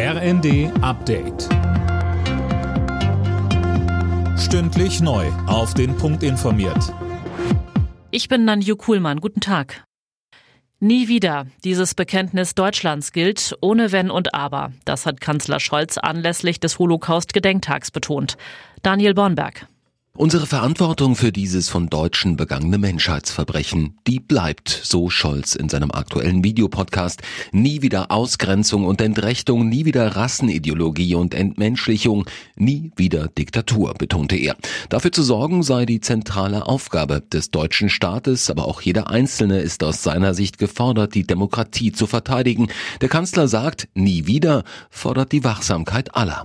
RND Update. Stündlich neu. Auf den Punkt informiert. Ich bin Nanju Kuhlmann. Guten Tag. Nie wieder. Dieses Bekenntnis Deutschlands gilt ohne Wenn und Aber. Das hat Kanzler Scholz anlässlich des Holocaust-Gedenktags betont. Daniel Bornberg. Unsere Verantwortung für dieses von Deutschen begangene Menschheitsverbrechen, die bleibt, so Scholz in seinem aktuellen Videopodcast. Nie wieder Ausgrenzung und Entrechtung, nie wieder Rassenideologie und Entmenschlichung, nie wieder Diktatur, betonte er. Dafür zu sorgen sei die zentrale Aufgabe des deutschen Staates, aber auch jeder Einzelne ist aus seiner Sicht gefordert, die Demokratie zu verteidigen. Der Kanzler sagt, nie wieder, fordert die Wachsamkeit aller.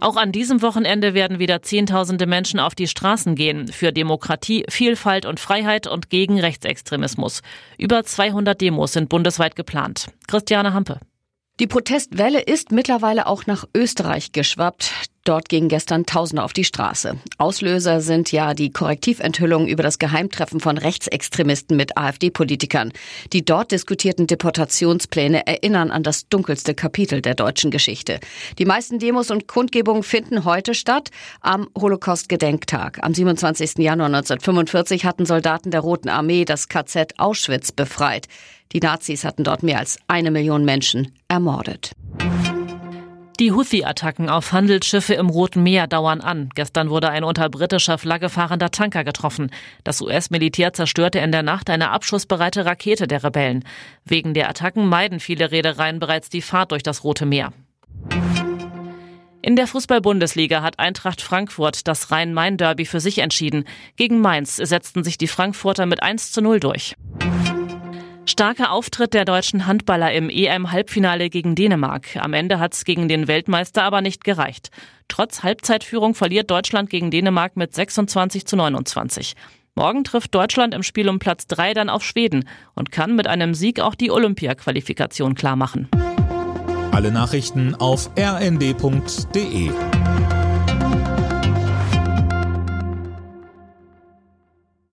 Auch an diesem Wochenende werden wieder Zehntausende Menschen auf die Straßen gehen für Demokratie, Vielfalt und Freiheit und gegen Rechtsextremismus. Über 200 Demos sind bundesweit geplant. Christiane Hampe. Die Protestwelle ist mittlerweile auch nach Österreich geschwappt. Dort gingen gestern Tausende auf die Straße. Auslöser sind ja die Korrektiventhüllungen über das Geheimtreffen von Rechtsextremisten mit AfD-Politikern. Die dort diskutierten Deportationspläne erinnern an das dunkelste Kapitel der deutschen Geschichte. Die meisten Demos und Kundgebungen finden heute statt am Holocaust-Gedenktag. Am 27. Januar 1945 hatten Soldaten der Roten Armee das KZ Auschwitz befreit. Die Nazis hatten dort mehr als eine Million Menschen ermordet. Die Houthi-Attacken auf Handelsschiffe im Roten Meer dauern an. Gestern wurde ein unter britischer Flagge fahrender Tanker getroffen. Das US-Militär zerstörte in der Nacht eine abschussbereite Rakete der Rebellen. Wegen der Attacken meiden viele Reedereien bereits die Fahrt durch das Rote Meer. In der Fußball-Bundesliga hat Eintracht Frankfurt das Rhein-Main-Derby für sich entschieden. Gegen Mainz setzten sich die Frankfurter mit 1 zu 0 durch. Starker Auftritt der deutschen Handballer im EM-Halbfinale gegen Dänemark. Am Ende hat es gegen den Weltmeister aber nicht gereicht. Trotz Halbzeitführung verliert Deutschland gegen Dänemark mit 26 zu 29. Morgen trifft Deutschland im Spiel um Platz 3 dann auf Schweden und kann mit einem Sieg auch die Olympia-Qualifikation klarmachen. Alle Nachrichten auf rnd.de